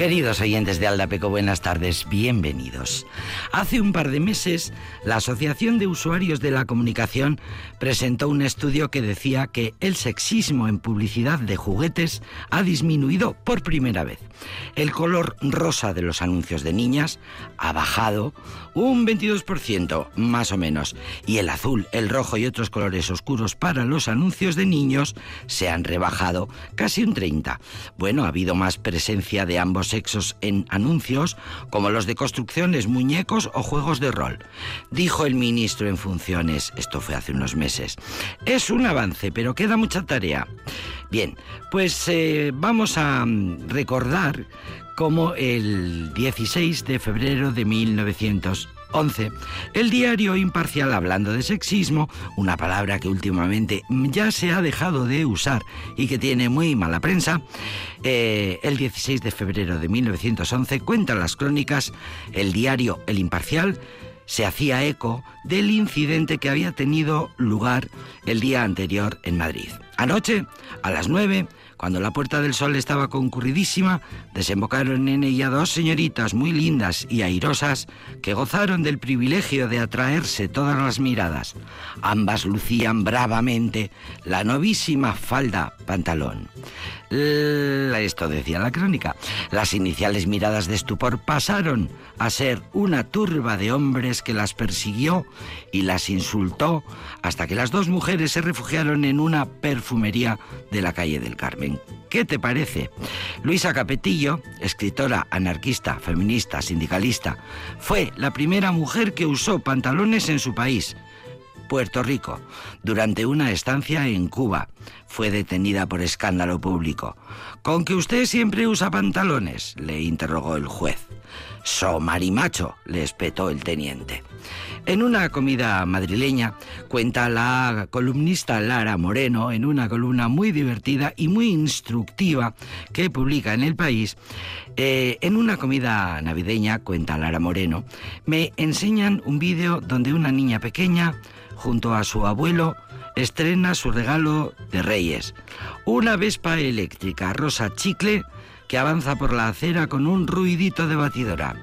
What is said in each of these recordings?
Queridos oyentes de Aldapeco, buenas tardes, bienvenidos. Hace un par de meses, la Asociación de Usuarios de la Comunicación presentó un estudio que decía que el sexismo en publicidad de juguetes ha disminuido por primera vez. El color rosa de los anuncios de niñas ha bajado un 22% más o menos y el azul, el rojo y otros colores oscuros para los anuncios de niños se han rebajado casi un 30%. Bueno, ha habido más presencia de ambos sexos en anuncios como los de construcciones, muñecos o juegos de rol. Dijo el ministro en funciones, esto fue hace unos meses, es un avance, pero queda mucha tarea. Bien, pues eh, vamos a mm, recordar cómo el 16 de febrero de 1900 11. El diario imparcial hablando de sexismo, una palabra que últimamente ya se ha dejado de usar y que tiene muy mala prensa, eh, el 16 de febrero de 1911 cuenta las crónicas, el diario El Imparcial se hacía eco del incidente que había tenido lugar el día anterior en Madrid. Anoche, a las 9, cuando la Puerta del Sol estaba concurridísima, desembocaron en ella dos señoritas muy lindas y airosas que gozaron del privilegio de atraerse todas las miradas. Ambas lucían bravamente la novísima falda pantalón. Esto decía la crónica. Las iniciales miradas de estupor pasaron a ser una turba de hombres que las persiguió y las insultó hasta que las dos mujeres se refugiaron en una perfumería de la calle del Carmen. ¿Qué te parece? Luisa Escritora anarquista, feminista, sindicalista, fue la primera mujer que usó pantalones en su país. Puerto Rico, durante una estancia en Cuba. Fue detenida por escándalo público. ¿Con que usted siempre usa pantalones? le interrogó el juez. So marimacho, le espetó el teniente. En una comida madrileña, cuenta la columnista Lara Moreno, en una columna muy divertida y muy instructiva que publica en El País, eh, en una comida navideña, cuenta Lara Moreno, me enseñan un vídeo donde una niña pequeña junto a su abuelo, estrena su regalo de Reyes. Una Vespa eléctrica rosa chicle que avanza por la acera con un ruidito de batidora.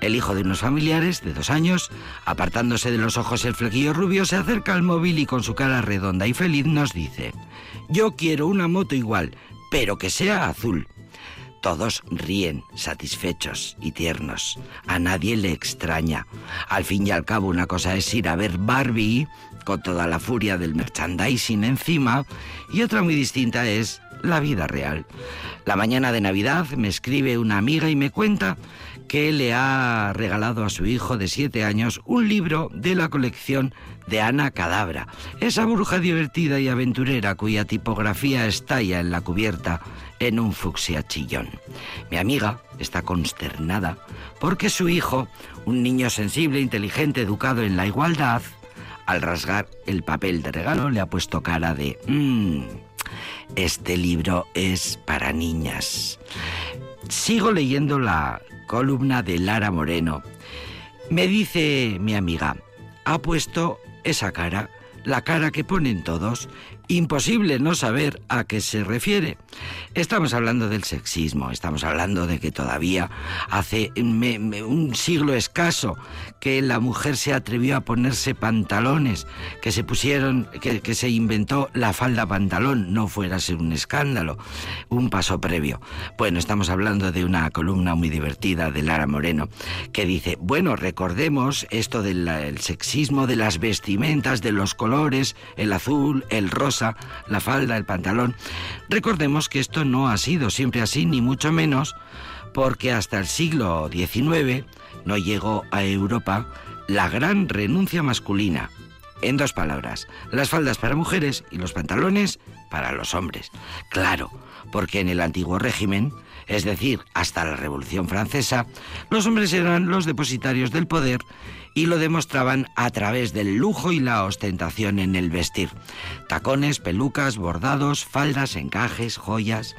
El hijo de unos familiares de dos años, apartándose de los ojos el flequillo rubio, se acerca al móvil y con su cara redonda y feliz nos dice, yo quiero una moto igual, pero que sea azul. Todos ríen, satisfechos y tiernos. A nadie le extraña. Al fin y al cabo, una cosa es ir a ver Barbie con toda la furia del merchandising encima y otra muy distinta es la vida real. La mañana de Navidad me escribe una amiga y me cuenta que le ha regalado a su hijo de siete años un libro de la colección de Ana Cadabra, esa bruja divertida y aventurera cuya tipografía estalla en la cubierta en un fucsia chillón. Mi amiga está consternada porque su hijo, un niño sensible, inteligente, educado en la igualdad, al rasgar el papel de regalo le ha puesto cara de... Mmm, este libro es para niñas. Sigo leyendo la columna de Lara Moreno. Me dice mi amiga, ha puesto esa cara, la cara que ponen todos, imposible no saber a qué se refiere. Estamos hablando del sexismo, estamos hablando de que todavía hace un siglo escaso que la mujer se atrevió a ponerse pantalones, que se pusieron, que, se inventó la falda pantalón, no fuera a ser un escándalo, un paso previo. Bueno, estamos hablando de una columna muy divertida de Lara Moreno que dice, bueno, recordemos esto del sexismo de las vestimentas, de los colores, el azul, el rosa, la falda, el pantalón. Recordemos que esto no ha sido siempre así, ni mucho menos, porque hasta el siglo XIX no llegó a Europa la gran renuncia masculina. En dos palabras, las faldas para mujeres y los pantalones para los hombres. Claro, porque en el antiguo régimen, es decir, hasta la Revolución Francesa, los hombres eran los depositarios del poder y lo demostraban a través del lujo y la ostentación en el vestir. Tacones, pelucas, bordados, faldas, encajes, joyas.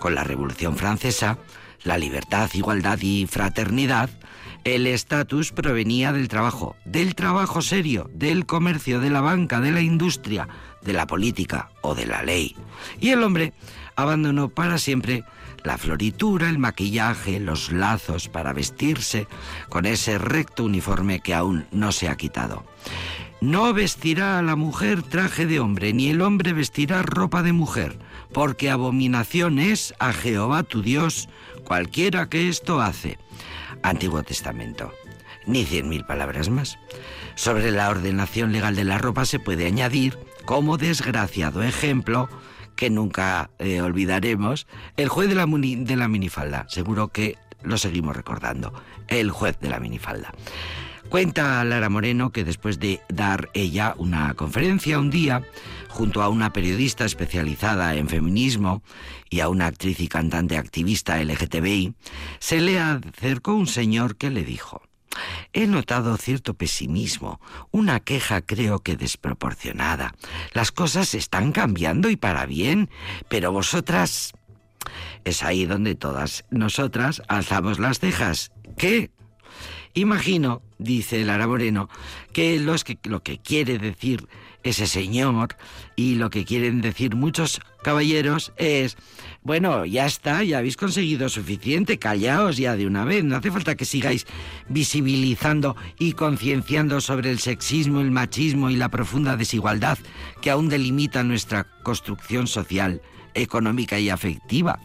Con la Revolución Francesa, la libertad, igualdad y fraternidad, el estatus provenía del trabajo, del trabajo serio, del comercio, de la banca, de la industria, de la política o de la ley. Y el hombre abandonó para siempre La floritura, el maquillaje, los lazos para vestirse con ese recto uniforme que aún no se ha quitado. No vestirá a la mujer traje de hombre, ni el hombre vestirá ropa de mujer, porque abominación es a Jehová tu Dios cualquiera que esto hace. Antiguo Testamento. Ni cien mil palabras más. Sobre la ordenación legal de la ropa se puede añadir, como desgraciado ejemplo, que nunca eh, olvidaremos, el juez de la, de la minifalda. Seguro que lo seguimos recordando. El juez de la minifalda. Cuenta Lara Moreno que después de dar ella una conferencia un día, junto a una periodista especializada en feminismo y a una actriz y cantante activista LGTBI, se le acercó un señor que le dijo, He notado cierto pesimismo, una queja creo que desproporcionada. Las cosas están cambiando y para bien, pero vosotras... Es ahí donde todas nosotras alzamos las cejas. ¿Qué? Imagino, dice Lara Moreno, que, que lo que quiere decir ese señor y lo que quieren decir muchos caballeros es, bueno, ya está, ya habéis conseguido suficiente, callaos ya de una vez, no hace falta que sigáis visibilizando y concienciando sobre el sexismo, el machismo y la profunda desigualdad que aún delimita nuestra construcción social económica y afectiva.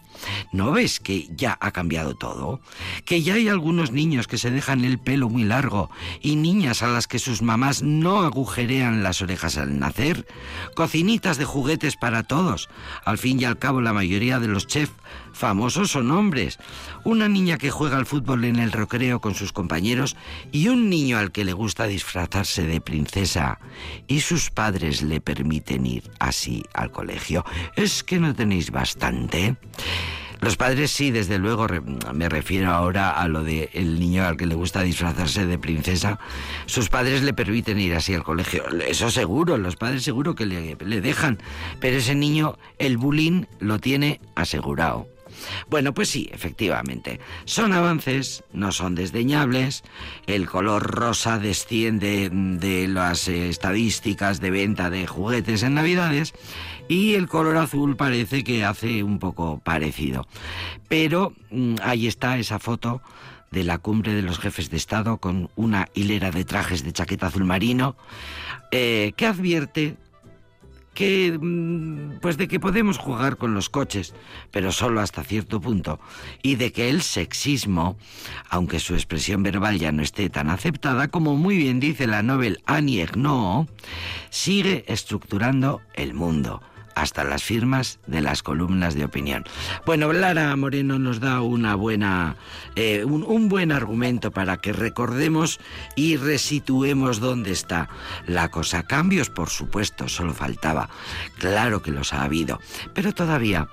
¿No ves que ya ha cambiado todo? Que ya hay algunos niños que se dejan el pelo muy largo y niñas a las que sus mamás no agujerean las orejas al nacer. Cocinitas de juguetes para todos. Al fin y al cabo la mayoría de los chefs famosos son hombres. Una niña que juega al fútbol en el recreo con sus compañeros y un niño al que le gusta disfrazarse de princesa y sus padres le permiten ir así al colegio. ¿Es que no tenéis bastante? Los padres sí, desde luego, me refiero ahora a lo de el niño al que le gusta disfrazarse de princesa. Sus padres le permiten ir así al colegio. Eso seguro, los padres seguro que le, le dejan. Pero ese niño, el bullying lo tiene asegurado. Bueno, pues sí, efectivamente. Son avances, no son desdeñables. El color rosa desciende de las estadísticas de venta de juguetes en Navidades y el color azul parece que hace un poco parecido. Pero mm, ahí está esa foto de la cumbre de los jefes de Estado con una hilera de trajes de chaqueta azul marino eh, que advierte que mm, pues de que podemos jugar con los coches, pero solo hasta cierto punto, y de que el sexismo, aunque su expresión verbal ya no esté tan aceptada, como muy bien dice la Nobel Annie Ernaux, sigue estructurando el mundo hasta las firmas de las columnas de opinión. Bueno, Lara Moreno nos da una buena, eh, un, buen argumento para que recordemos y resituemos dónde está la cosa. Cambios, por supuesto, solo faltaba. Claro que los ha habido, pero todavía,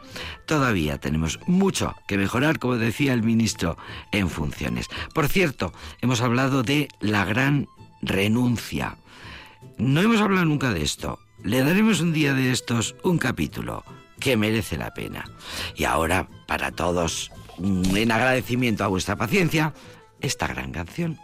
todavía tenemos mucho que mejorar, como decía el ministro, en funciones. Por cierto, hemos hablado de la gran renuncia. No hemos hablado nunca de esto. Le daremos un día de estos un capítulo que merece la pena. Y ahora, para todos, en agradecimiento a vuestra paciencia, esta gran canción.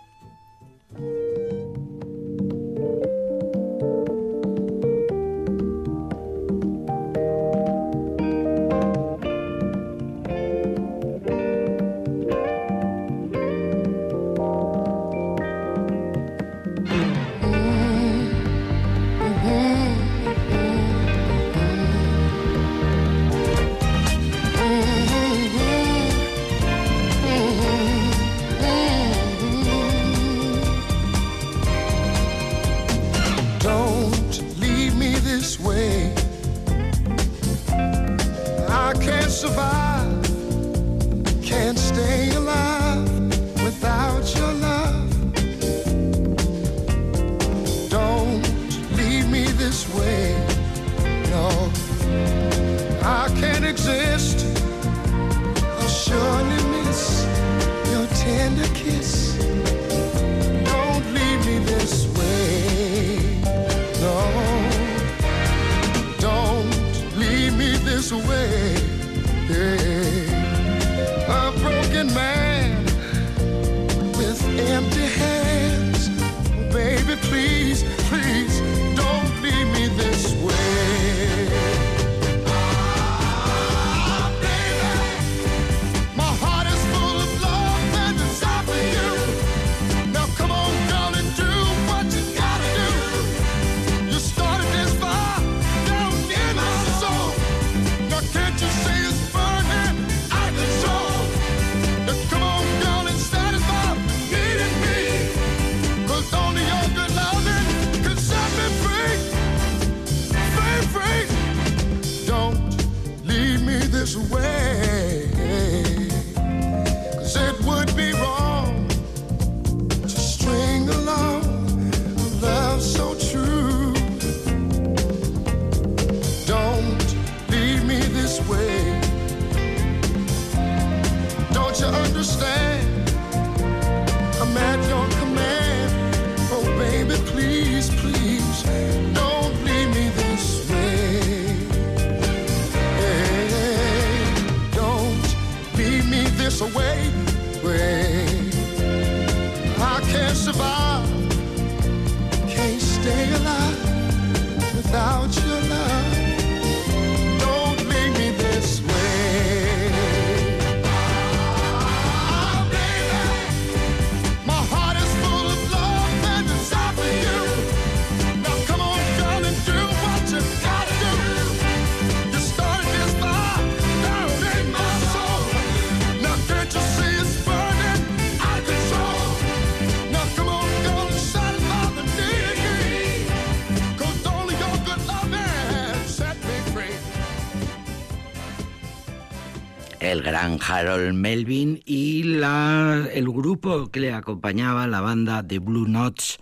Harold Melvin y la, el grupo que le acompañaba, la banda de Blue Notes,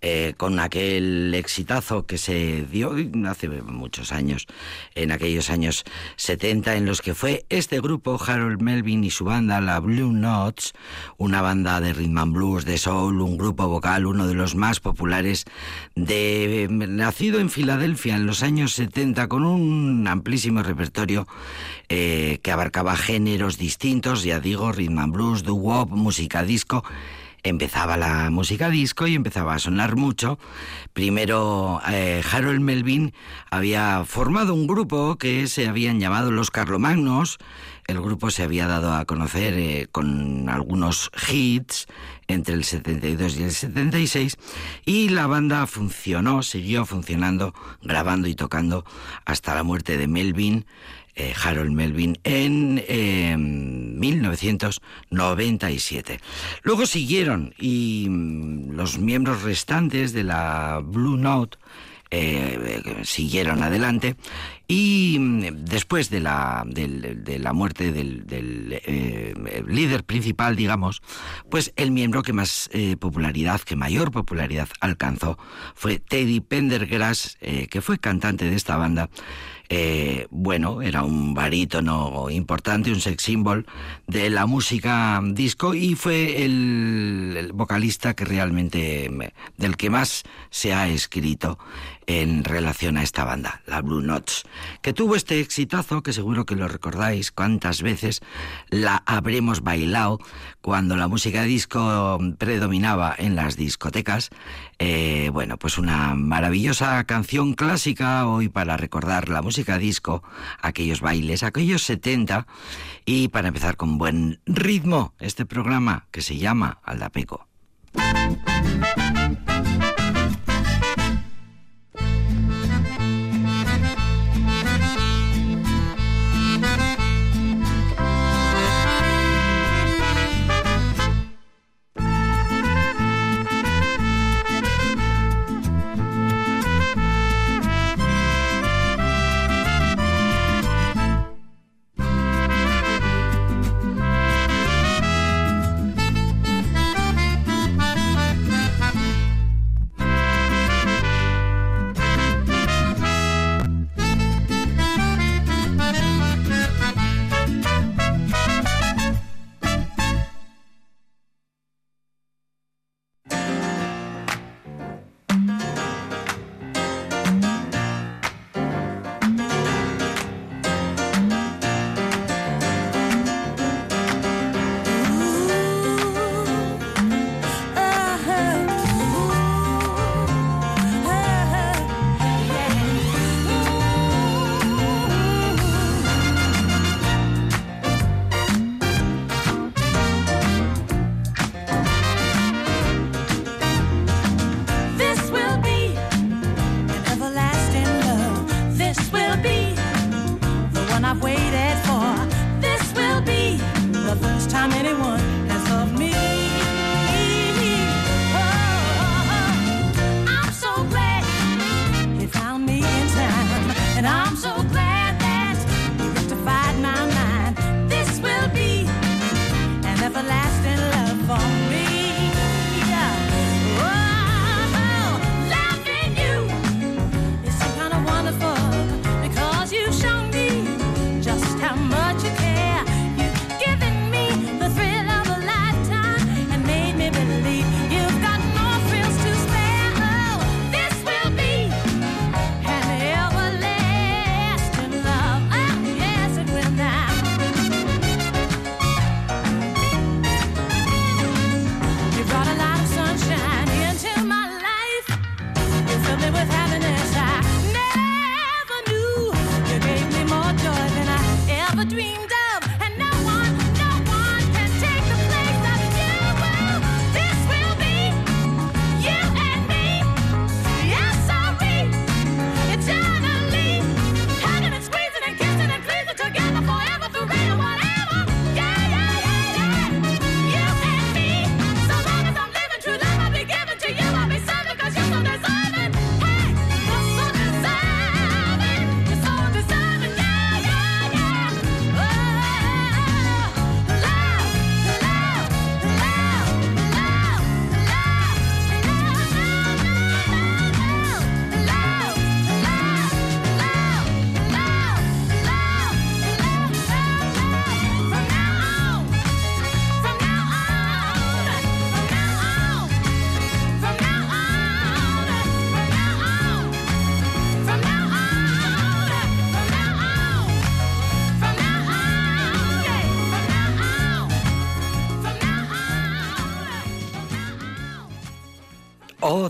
eh, con aquel exitazo que se dio hace muchos años, en aquellos años 70, en los que fue este grupo, Harold Melvin y su banda, la Blue Notes, una banda de rhythm and blues, de soul, un grupo vocal, uno de los más populares, de, nacido en Filadelfia en los años 70, con un amplísimo repertorio eh, que abarcaba géneros distintos, ya digo, rhythm and blues, doo-wop, música disco, empezaba la música disco y empezaba a sonar mucho. Primero eh, Harold Melvin había formado un grupo que se habían llamado Los Carlomagnos. El grupo se había dado a conocer eh, con algunos hits entre el 72 y el 76 y la banda funcionó, siguió funcionando, grabando y tocando hasta la muerte de Melvin eh, Harold Melvin en 1997. Luego siguieron y mm, los miembros restantes de la Blue Note eh, siguieron adelante y mm, después de la, de, la muerte del, eh, líder principal, digamos, pues el miembro que más popularidad, que mayor popularidad alcanzó fue Teddy Pendergrass, que fue cantante de esta banda eh, bueno, era un barítono importante, un sex symbol de la música disco y fue el, vocalista que realmente, del que más se ha escrito en relación a esta banda, la Blue Notes, que tuvo este exitazo, que seguro que lo recordáis, cuántas veces la habremos bailado cuando la música disco predominaba en las discotecas. Eh, bueno, pues una maravillosa canción clásica hoy para recordar la música disco, aquellos bailes, aquellos 70, y para empezar con buen ritmo, este programa que se llama Aldapeco.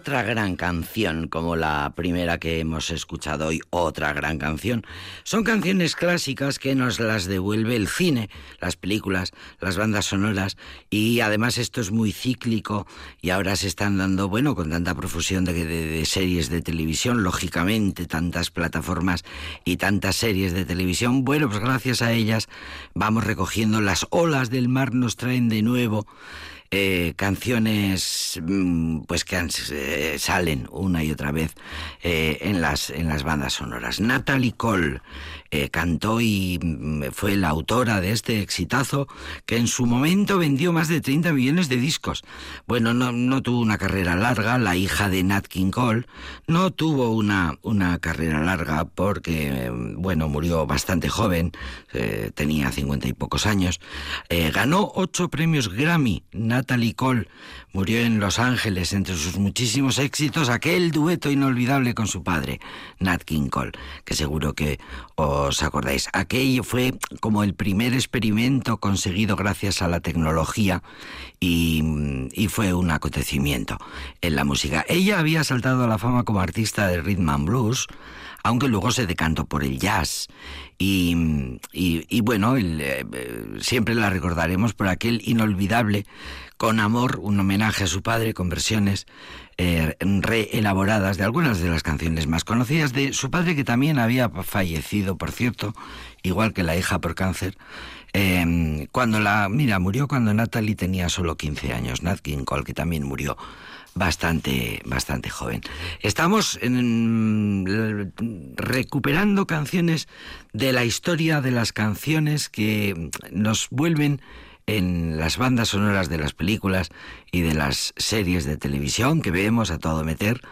Otra gran canción, como la primera que hemos escuchado hoy, otra gran canción. Son canciones clásicas que nos las devuelve el cine, las películas, las bandas sonoras, y además esto es muy cíclico y ahora se están dando, bueno, con tanta profusión de, series de televisión, lógicamente, tantas plataformas y tantas series de televisión, bueno, pues gracias a ellas vamos recogiendo las olas del mar, nos traen de nuevo eh, canciones mm, pues que eh, salen una y otra vez eh, en, las, en las bandas sonoras. Natalie Cole eh, cantó y mm, fue la autora de este exitazo que en su momento vendió más de 30 millones de discos. Bueno, no, tuvo una carrera larga, la hija de Nat King Cole no tuvo una, una carrera larga porque, bueno, murió bastante joven, eh, tenía 50 y pocos años. Eh, ganó ocho premios Grammy, Natalie Cole murió en Los Ángeles entre sus muchísimos éxitos aquel dueto inolvidable con su padre, Nat King Cole, que seguro que os acordáis. Aquello fue como el primer experimento conseguido gracias a la tecnología y, y fue un acontecimiento en la música. Ella había saltado a la fama como artista de rhythm and blues, aunque luego se decantó por el jazz. Y, y, bueno, eh, siempre la recordaremos por aquel inolvidable con amor, un homenaje a su padre con versiones eh, reelaboradas de algunas de las canciones más conocidas de su padre que también había fallecido, por cierto, igual que la hija por cáncer. Em, cuando la, mira, murió cuando Natalie tenía solo 15 años, Nat King Cole, que también murió bastante, bastante joven. Estamos en, recuperando canciones de la historia de las canciones que nos vuelven en las bandas sonoras de las películas y de las series de televisión que vemos a todo meter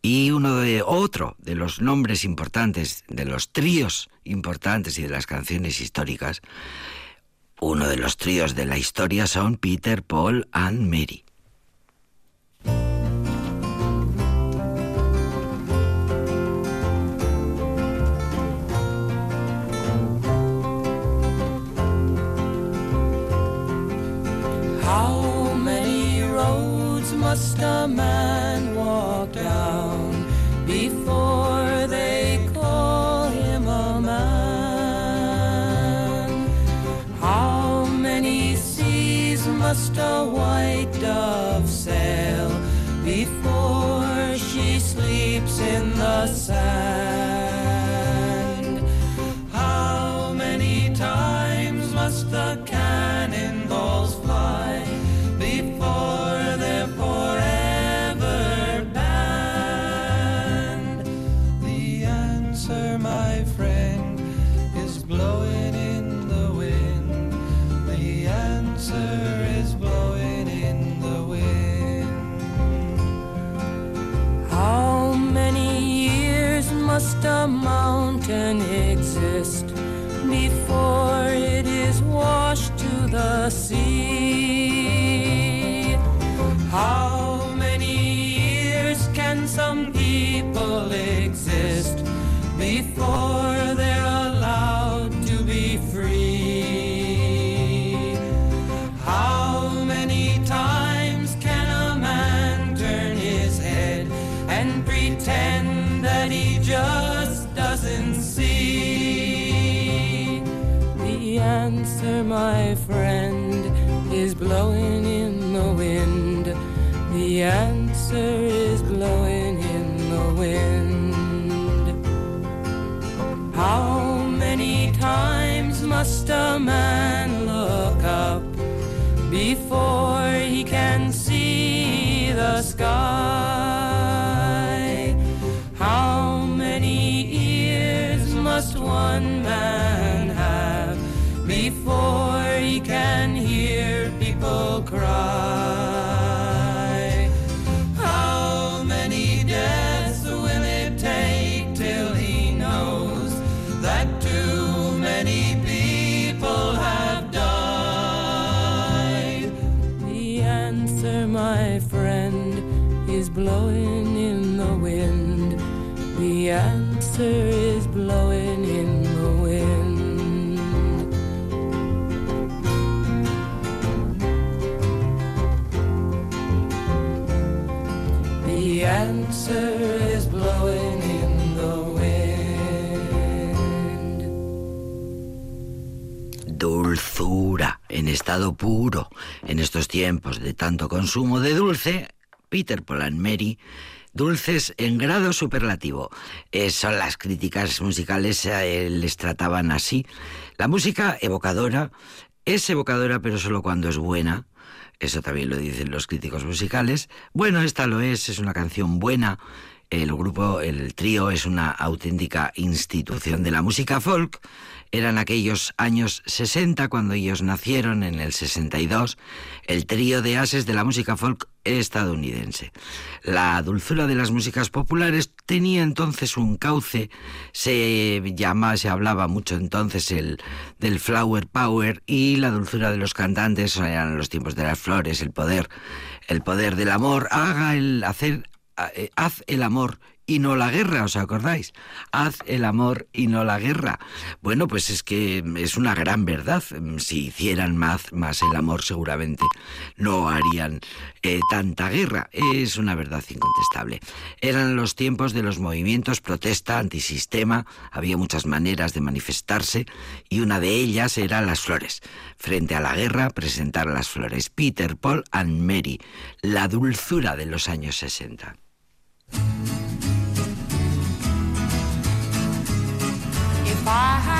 y uno de otro de los nombres importantes de los tríos importantes y de las canciones históricas uno de los tríos de la historia son Peter, Paul and Mary. Must a man walk down before they call him a man? How many seas must a white dove sail before she sleeps in the sand? Must a mountain exist before it is washed to the sea? How many years can some people exist before blowing in the wind. The answer is blowing in the wind. How many times must a man look up before is in the wind. The answer is in the wind. Dulzura en estado puro. En estos tiempos de tanto consumo de dulce, Peter Paul Mary dulces en grado superlativo. Eh, son las críticas musicales, eh, les trataban así. La música evocadora es evocadora, pero solo cuando es buena. Eso también lo dicen los críticos musicales. Bueno, esta lo es, es una canción buena. El grupo, el trío, es una auténtica institución de la música folk. Eran aquellos años 60 cuando ellos nacieron, en el 62, el trío de ases de la música folk estadounidense. La dulzura de las músicas populares tenía entonces un cauce, se llamaba, se hablaba mucho entonces el del flower power y la dulzura de los cantantes eran los tiempos de las flores, el poder, el poder del amor, haga el hacer haz el amor y no la guerra, ¿os acordáis? Haz el amor y no la guerra. Bueno, pues es que es una gran verdad. Si hicieran más, más el amor, seguramente no harían eh, tanta guerra. Es una verdad incontestable. Eran los tiempos de los movimientos protesta antisistema. Había muchas maneras de manifestarse y una de ellas era las flores. Frente a la guerra, presentar las flores. Peter, Paul and Mary. La dulzura de los años 60. I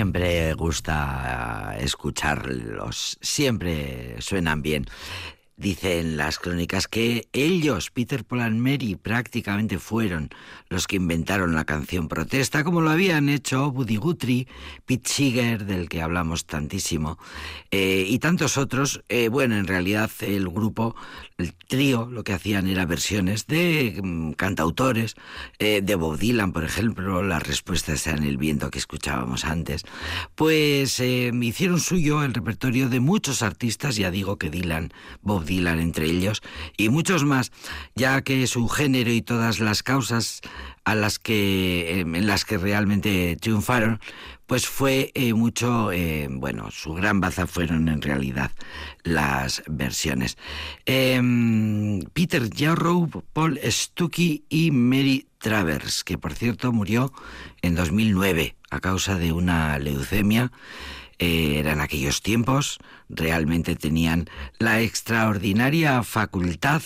siempre gusta escucharlos, siempre suenan bien. Dicen las crónicas que ellos, Peter Paul and Mary, prácticamente fueron los que inventaron la canción protesta, como lo habían hecho Buddy Guthrie, Pete Seeger, del que hablamos tantísimo, eh, y tantos otros. Eh, bueno, en realidad el grupo, el trío, lo que hacían era versiones de mm, cantautores, eh, de Bob Dylan, por ejemplo, la respuesta está en el viento que escuchábamos antes. Pues hicieron suyo el repertorio de muchos artistas, ya digo que Dylan, Bob Entre ellos, y muchos más, ya que su género y todas las causas a las que em, en las que realmente triunfaron, pues fue eh, mucho, eh, bueno, su gran baza fueron en realidad las versiones. Em, Peter Jarrow, Paul Stuckey y Mary Travers, que por cierto murió en 2009 a causa de una leucemia eran aquellos tiempos, realmente tenían la extraordinaria facultad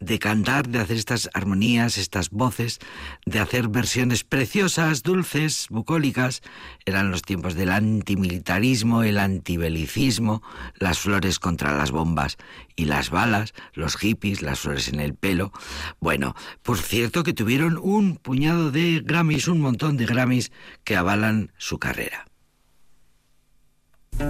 de cantar, de hacer estas armonías, estas voces, de hacer versiones preciosas, dulces, bucólicas. Eran los tiempos del antimilitarismo, el antibelicismo, las flores contra las bombas y las balas, los hippies, las flores en el pelo. Bueno, por cierto que tuvieron un puñado de Grammys, un montón de Grammys que avalan su carrera. If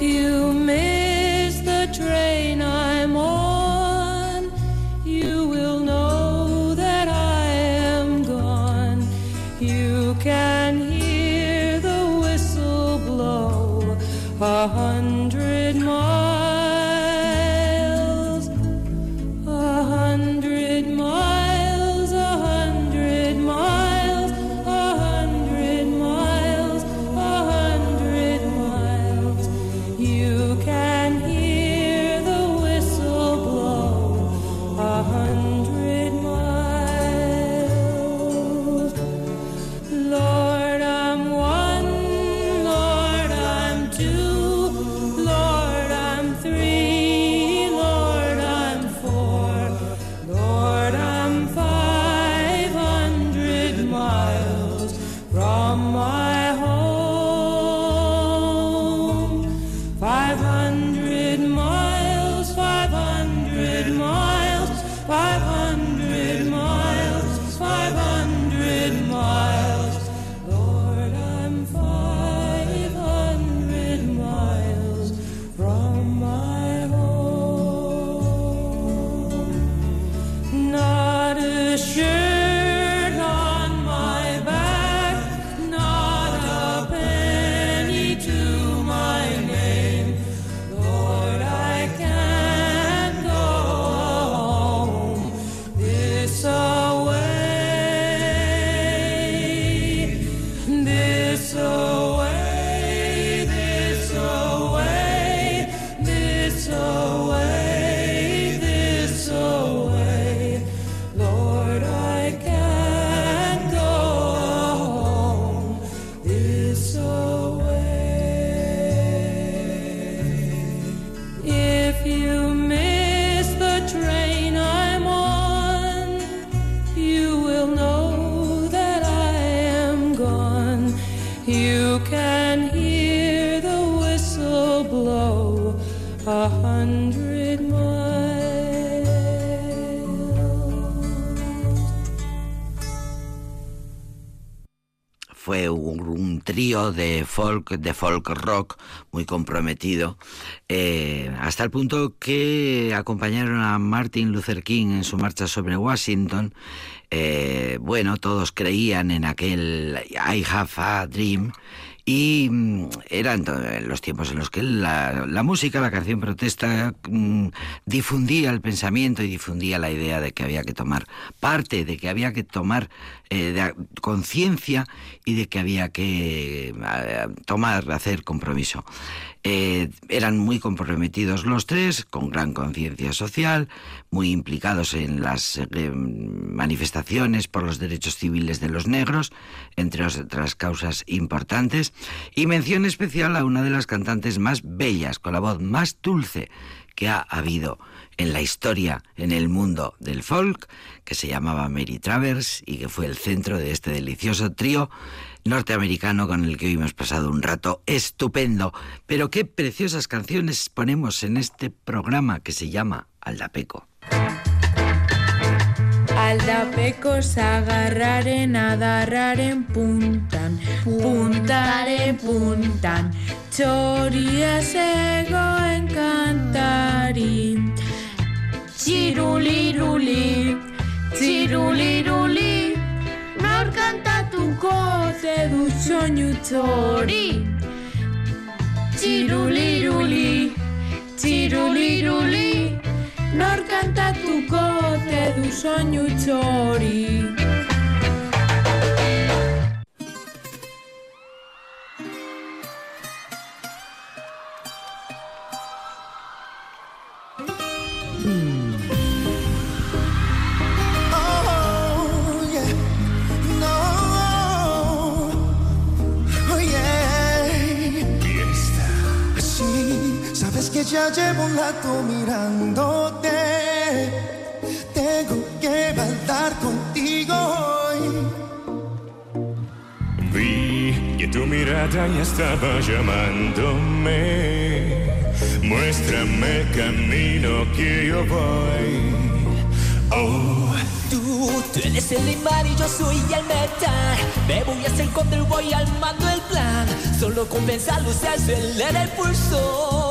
you de folk, de folk rock muy comprometido, eh, hasta el punto que acompañaron a Martin Luther King en su marcha sobre Washington. Eh, bueno, todos creían en aquel I have a dream. Y mm, eran los tiempos en los que la, la música, la canción protesta, mm, difundía el pensamiento y difundía la idea de que había que tomar parte, de que había que tomar eh, de- conciencia y de que había que eh, tomar, hacer compromiso. Eh, eran muy comprometidos los tres, con gran conciencia social, muy implicados en las manifestaciones por los derechos civiles de los negros, entre otras causas importantes, y mención especial a una de las cantantes más bellas, con la voz más dulce que ha habido en la historia, en el mundo del folk, que se llamaba Mary Travers y que fue el centro de este delicioso trío norteamericano con el que hoy hemos pasado un rato estupendo. Pero qué preciosas canciones ponemos en este programa que se llama Aldapeco. Aldapekos agarraren adarraren puntan, puntaren puntan, txoria. Txiruliruli, txiruliruli, nor kantatuko ze du soinu txori. Txiruliruli, txiruliruli, nor kantatuko te du soinu ya llevo un rato mirándote. Tengo que bailar contigo hoy. Vi que tu mirada ya estaba llamándome. Muéstrame el camino que yo voy. Oh, Tú, tú eres el imán y yo soy el metal. Me voy a hacer contra voy armando el plan. Solo con pensarlo se acelera el pulso.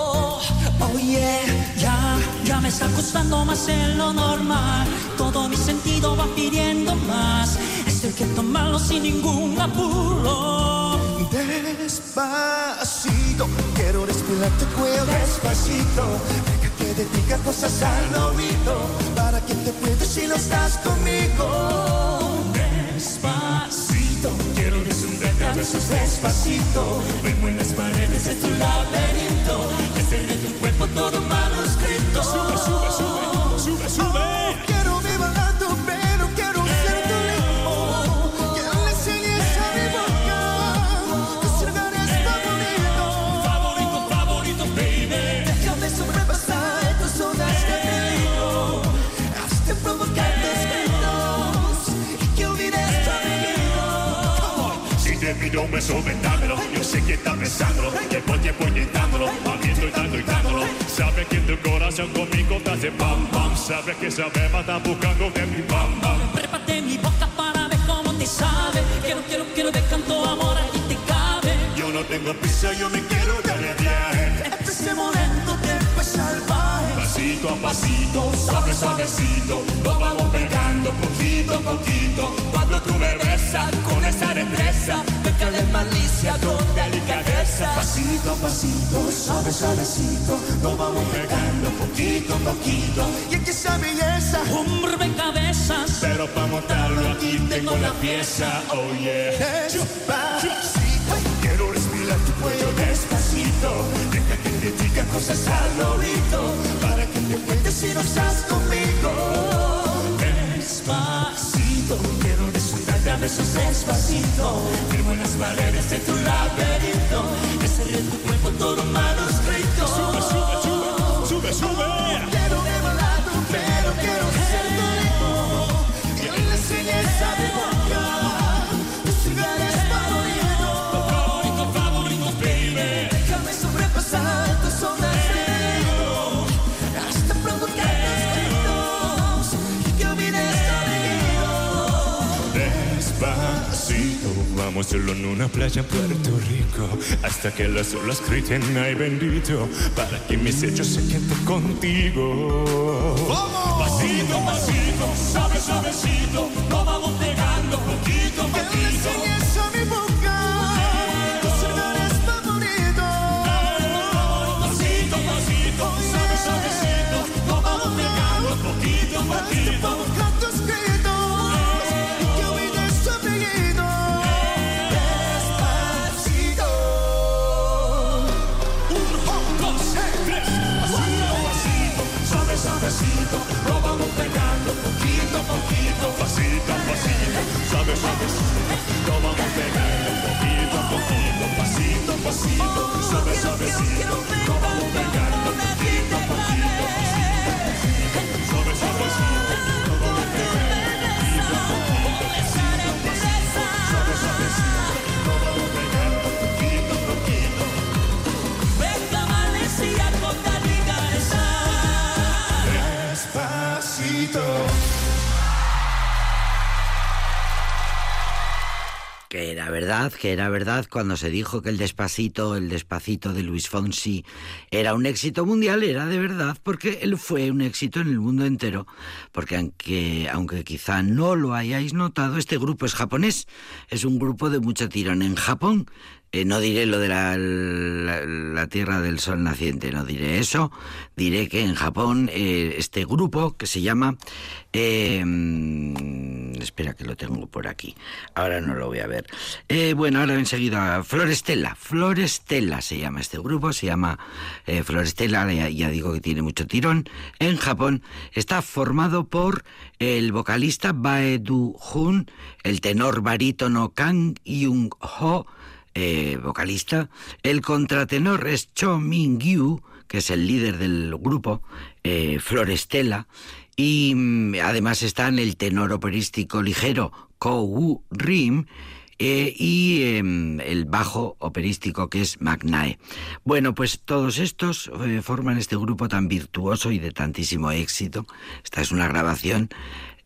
Oh yeah, ya, ya me está costando más en lo normal. Todo mi sentido va pidiendo más. Esto hay que tomarlo sin ningún apuro. Despacito, quiero respirar cuello despacito. Deja que te cosas al oído. Para que te puedas si no estás conmigo. despacito. Quiero a besos despacito. Vemos en las paredes de tu laberinto. Todo manuscrito. Sube, sube, sube, sube, sube. Quiero mi balato, pero quiero ser tu ritmo. Que le enseñes a mi boca. Tus lugares favoritos. Favorito, favorito, baby. Déjame sobrepasar tus zonas de peligro. Hazte provocar tus gritos. Y que olvides tu amigo. Si te pido un beso, vendámelo. Yo sé que está pensándolo. Llevo tiempo intentándolo. Habiendo y dando y dándolo. Tu corazón conmigo te hace pam pam. Sabe que esa beba está buscando de mi pam pam. Prépate mi boca para ver cómo te sabe. Quiero, quiero, quiero ver canto amor aquí te cabe. Yo no tengo prisa, yo me quiero dar de viaje. Fue salvaje. Pasito a pasito, suave, suavecito, nos vamos pegando poquito a poquito. Cuando tú me besas con esa destreza, peca de malicia con delicadeza. Pasito a pasito, suave, suavecito, nos vamos pegando poquito a poquito. Y es que esa belleza, Un rompecabezas. Pero para montarlo aquí tengo la pieza, oh yeah. despacito, Quiero respirar tu cuello deja que te diga cosas al oído, para que te cuentes si no estás conmigo. Despacito, quiero desnudarte a besos despacito, firmo en las paredes de tu laberinto, en tu cuerpo todo manuscrito. Sube, sube, sube, sube, sube. Vamos hacerlo en una playa en Puerto Rico. Hasta que las olas griten, ay bendito Para que mis hechos se queden contigo. Pasito, pasito, suave, suavecito pasito Que era verdad, que era verdad cuando se dijo que el despacito, el despacito de Luis Fonsi era un éxito mundial, era de verdad, porque él fue un éxito en el mundo entero. Porque aunque, aunque quizá no lo hayáis notado, este grupo es japonés, es un grupo de mucho tirón en Japón. Eh, no diré lo de la, Tierra del Sol naciente, no diré eso. Diré que en Japón eh, este grupo que se llama... eh, mm, espera que lo tengo por aquí. Ahora no lo voy a ver. Bueno, ahora enseguida... Florestela. Florestela se llama este grupo. Se llama Florestela. Ya, ya digo que tiene mucho tirón. En Japón está formado por el vocalista Bae Du-hun, el tenor barítono Kang Yung-ho, eh, vocalista. El contratenor es Cho Min-gyu, que es el líder del grupo, eh, Florestela, y mm, además están el tenor operístico ligero Kou Rim, eh, y em, el bajo operístico que es Magnae. Bueno, pues todos estos eh, forman este grupo tan virtuoso y de tantísimo éxito. Esta es una grabación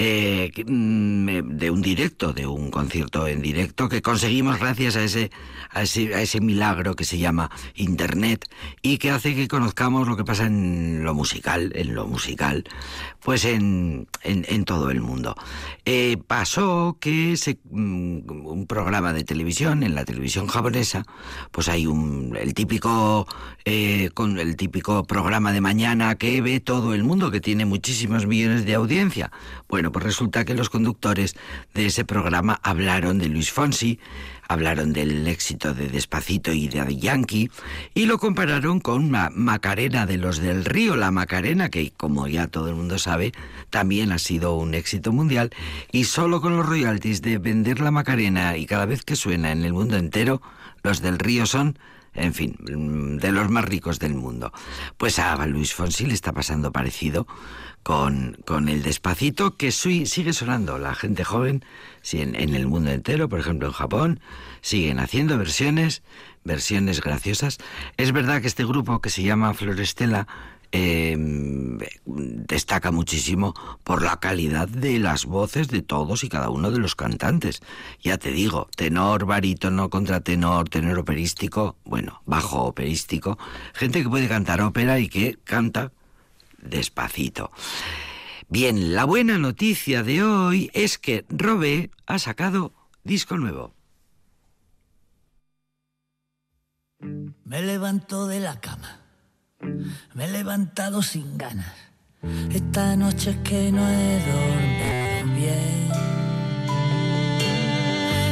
eh, mm, de un directo, de un concierto en directo que conseguimos gracias a ese, a ese, a ese milagro que se llama Internet y que hace que conozcamos lo que pasa en lo musical, en lo musical, pues en, en, todo el mundo. Eh, pasó que mm, un programa de televisión, en la televisión japonesa, pues hay un, el típico, eh, con el típico programa de mañana que ve todo el mundo, que tiene muchísimos millones de audiencia. Bueno, pues resulta que los conductores de ese programa hablaron de Luis Fonsi, hablaron del éxito de Despacito y de Yankee y lo compararon con una Macarena de los del Río, la Macarena que como ya todo el mundo sabe también ha sido un éxito mundial y solo con los royalties de vender la Macarena y cada vez que suena en el mundo entero, los del Río son en fin, de los más ricos del mundo. Pues a Luis Fonsi le está pasando parecido con, con el despacito que sigue sonando. La gente joven, sí, en, en el mundo entero, por ejemplo en Japón, siguen haciendo versiones, versiones graciosas. Es verdad que este grupo que se llama Florestela eh, destaca muchísimo por la calidad de las voces de todos y cada uno de los cantantes. Ya te digo, tenor, barítono, contratenor, tenor operístico, bueno, bajo operístico, gente que puede cantar ópera y que canta despacito. Bien, la buena noticia de hoy es que Robe ha sacado disco nuevo. Me levanto de la cama. Me he levantado sin ganas. Esta noche es que no he dormido bien.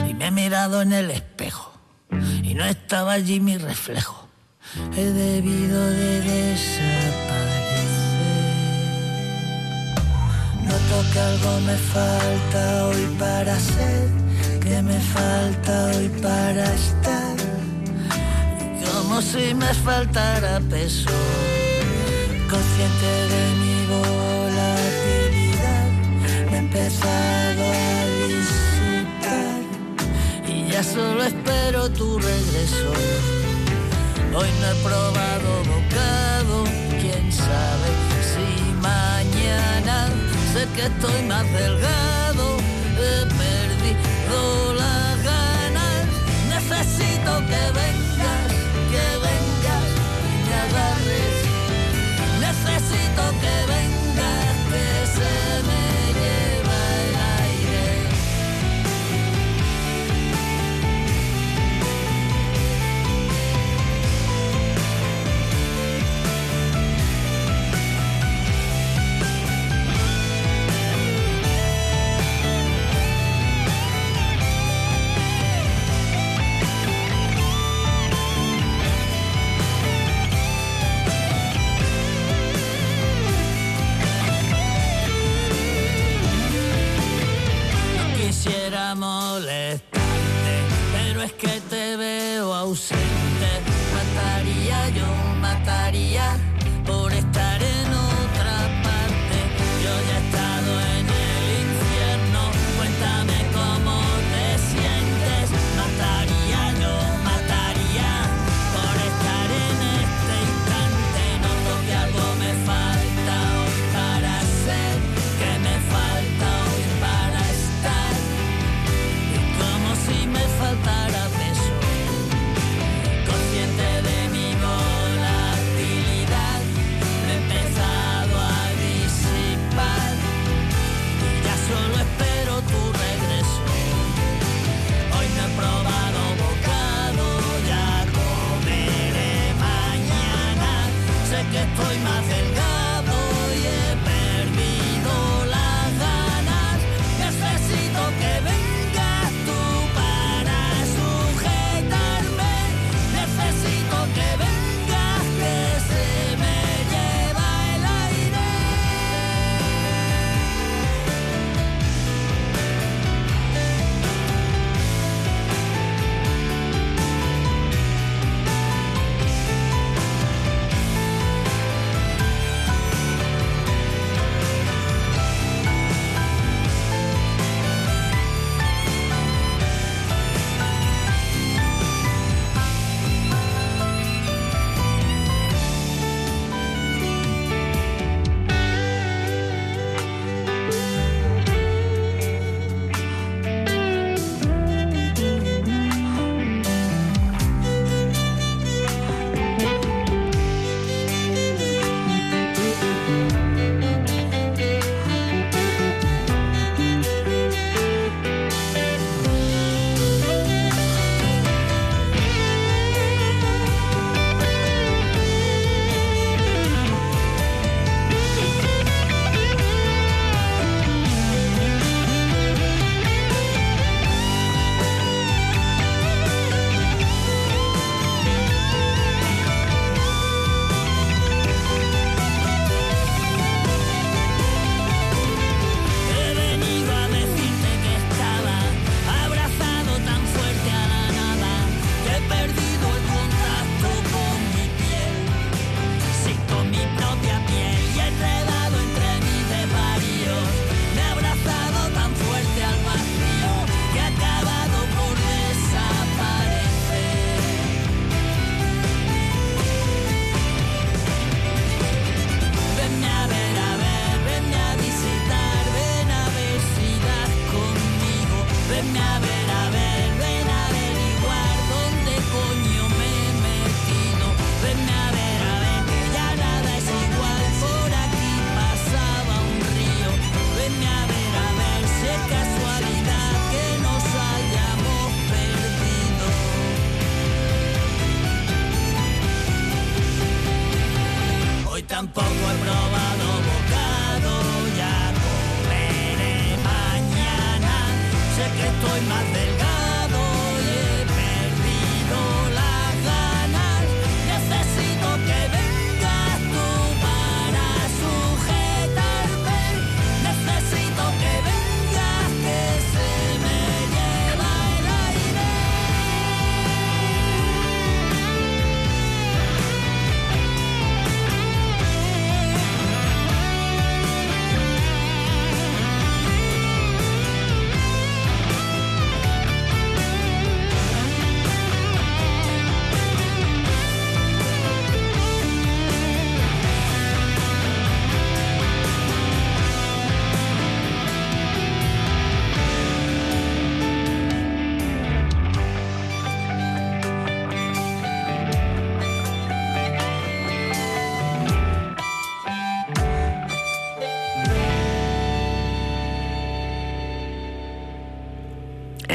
Y me he mirado en el espejo. Y no estaba allí mi reflejo. He debido de desaparecer. Noto que algo me falta hoy para ser. Que me falta hoy para estar si me faltara peso, consciente de mi volatilidad, me he empezado a disipar. Y ya solo espero tu regreso. Hoy no he probado bocado, quién sabe si mañana sé que estoy más delgado, he perdido las ganas, necesito que vengas, necesito que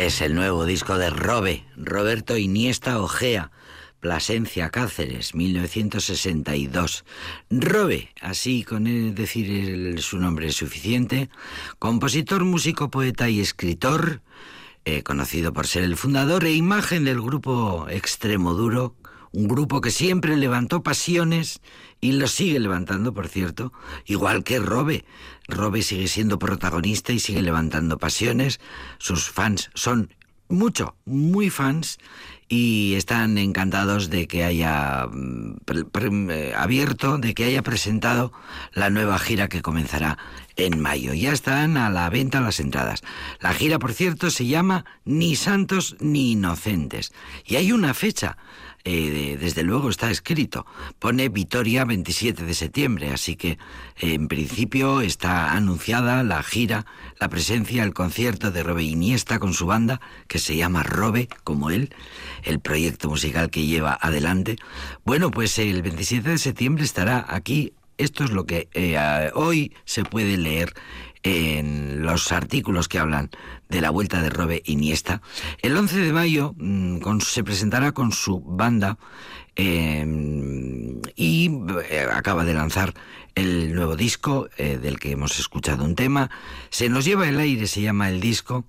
Es el nuevo disco de Robe, Roberto Iniesta Ojea, Plasencia Cáceres, 1962. Robe, así con él decir el- su nombre es suficiente, compositor, músico, poeta y escritor, eh, conocido por ser el fundador e imagen del grupo Extremo Duro, un grupo que siempre levantó pasiones y lo sigue levantando, por cierto, igual que Robe. Robe sigue siendo protagonista y sigue levantando pasiones. Sus fans son mucho, muy fans y están encantados de que haya mm, pre- eh, abierto, de que haya presentado la nueva gira que comenzará en mayo. Ya están a la venta las entradas. La gira, por cierto, se llama Ni Santos ni Inocentes. Y hay una fecha, eh, de- desde luego está escrito. Pone Vitoria 27 de septiembre, así que eh, en principio está anunciada la gira, la presencia, el concierto de Robe Iniesta con su banda, que se llama Robe, como él, el proyecto musical que lleva adelante. Bueno, pues el 27 de septiembre estará aquí. Esto es lo que eh, hoy se puede leer en los artículos que hablan de la vuelta de Robe Iniesta. El 11 de mayo mm, se presentará con su banda eh, y eh, acaba de lanzar el nuevo disco eh, del que hemos escuchado un tema. Se nos lleva el aire, se llama el disco.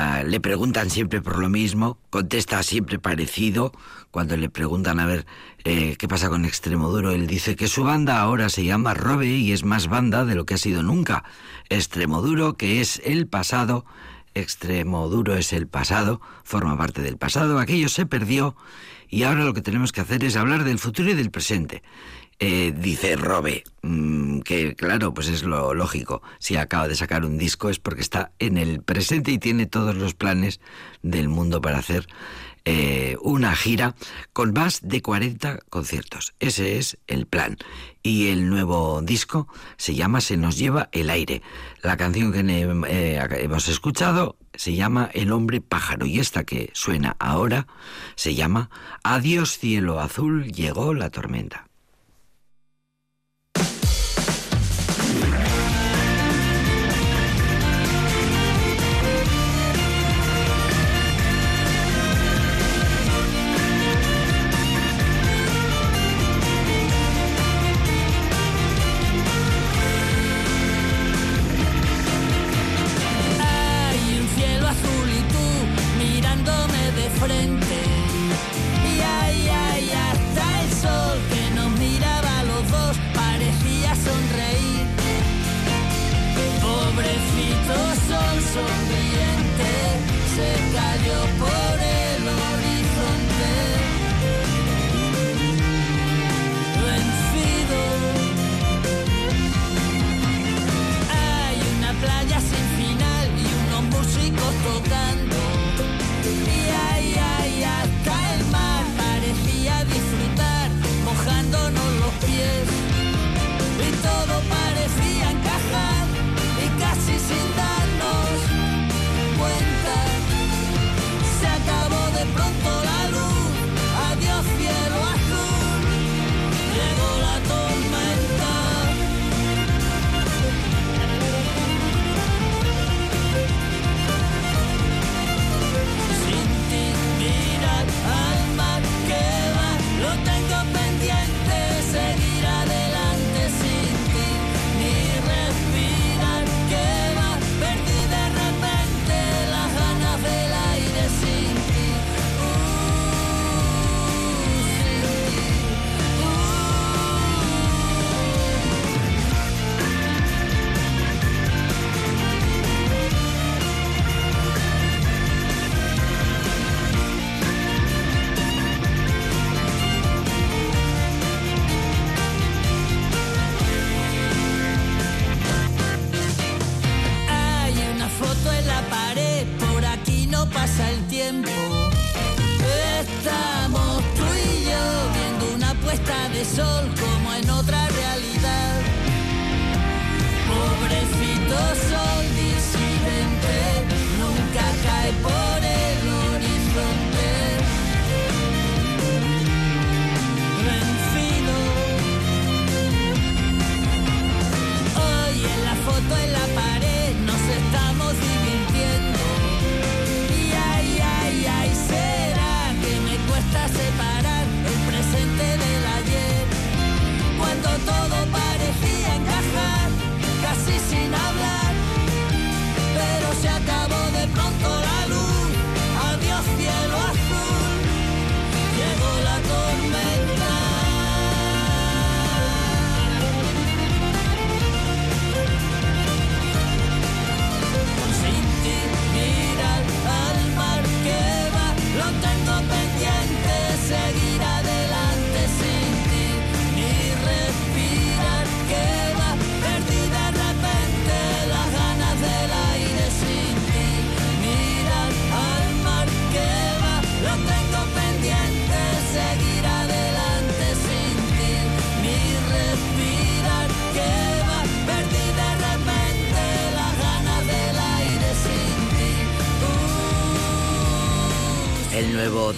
Ah, le preguntan siempre por lo mismo, contesta siempre parecido. Cuando le preguntan a ver eh, qué pasa con Extremoduro, él dice que su banda ahora se llama Robe y es más banda de lo que ha sido nunca. Extremoduro, que es el pasado, Extremoduro es el pasado, forma parte del pasado, aquello se perdió y ahora lo que tenemos que hacer es hablar del futuro y del presente. Eh, dice Robe, mm, que claro, pues es lo lógico. Si acaba de sacar un disco es porque está en el presente y tiene todos los planes del mundo para hacer eh, una gira con más de 40 conciertos. Ese es el plan. Y el nuevo disco se llama Se nos lleva el aire. La canción que eh, hemos escuchado se llama El hombre pájaro y esta que suena ahora se llama Adiós cielo azul, llegó la tormenta. Sol sonriente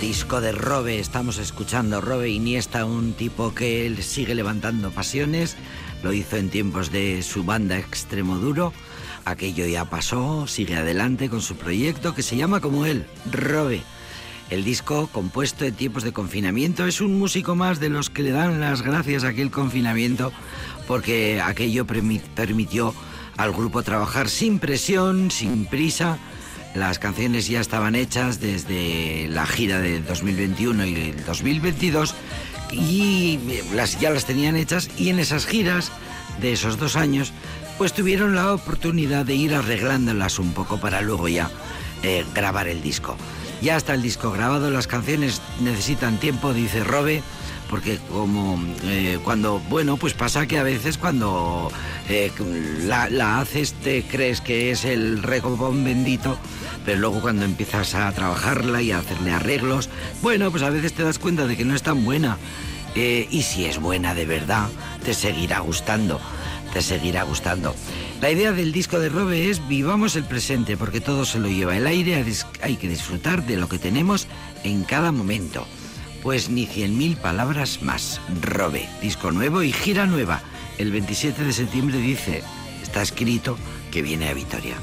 disco de Robe, estamos escuchando Robe Iniesta, un tipo que él sigue levantando pasiones, lo hizo en tiempos de su banda Extremo Duro, aquello ya pasó, sigue adelante con su proyecto que se llama como él, Robe. El disco, compuesto en tiempos de confinamiento, es un músico más de los que le dan las gracias a aquel confinamiento porque aquello permi- permitió al grupo trabajar sin presión, sin prisa. Las canciones ya estaban hechas desde la gira de 2021 y el 2022 y las, ya las tenían hechas y en esas giras de esos dos años pues tuvieron la oportunidad de ir arreglándolas un poco para luego ya eh, grabar el disco. Ya está el disco grabado, las canciones necesitan tiempo, dice Robe, porque como eh, cuando, bueno, pues pasa que a veces cuando eh, la, haces te crees que es el recopón bendito, pero luego cuando empiezas a trabajarla y a hacerle arreglos, bueno, pues a veces te das cuenta de que no es tan buena. Eh, y si es buena de verdad, te seguirá gustando, te seguirá gustando. La idea del disco de Robe es vivamos el presente, porque todo se lo lleva el aire, hay que disfrutar de lo que tenemos en cada momento. Pues ni cien mil palabras más. Robe, disco nuevo y gira nueva. El 27 de septiembre dice, está escrito que viene a Vitoria.